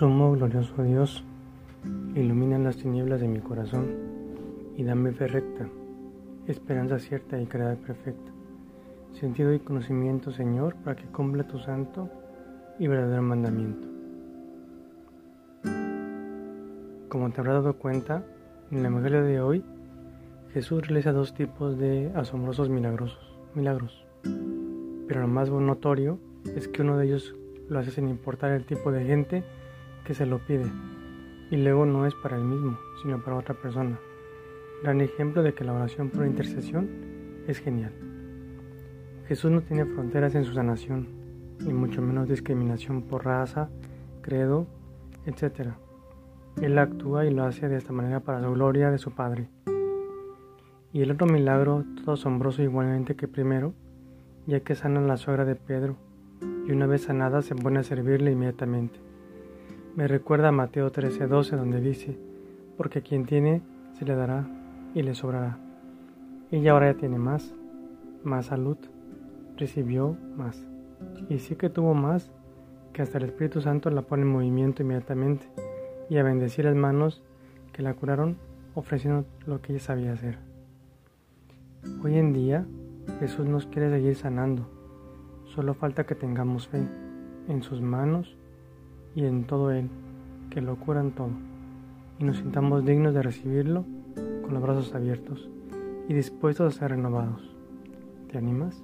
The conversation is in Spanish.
Sumo glorioso Dios, ilumina las tinieblas de mi corazón y dame fe recta, esperanza cierta y caridad perfecta, sentido y conocimiento, Señor, para que cumpla tu santo y verdadero mandamiento. Como te habrás dado cuenta, en el Evangelio de hoy, Jesús realiza dos tipos de asombrosos milagrosos, milagros, pero lo más notorio es que uno de ellos lo hace sin importar el tipo de gente que se lo pide y luego no es para él mismo, sino para otra persona. Gran ejemplo de que la oración por intercesión es genial. Jesús no tiene fronteras en su sanación, ni mucho menos discriminación por raza, credo, etc. Él actúa y lo hace de esta manera para la gloria de su Padre. Y el otro milagro, todo asombroso igualmente que primero, ya que sana a la suegra de Pedro, y una vez sanada se pone a servirle inmediatamente. Me recuerda a Mateo 13:12 donde dice, porque quien tiene se le dará y le sobrará. Ella ahora ya tiene más, más salud, recibió más. Y sí que tuvo más, que hasta el Espíritu Santo la pone en movimiento inmediatamente y a bendecir las manos que la curaron ofreciendo lo que ella sabía hacer. Hoy en día Jesús nos quiere seguir sanando, solo falta que tengamos fe en sus manos y en todo Él, que lo curan todo, y nos sintamos dignos de recibirlo con los brazos abiertos y dispuestos a ser renovados. ¿Te animas?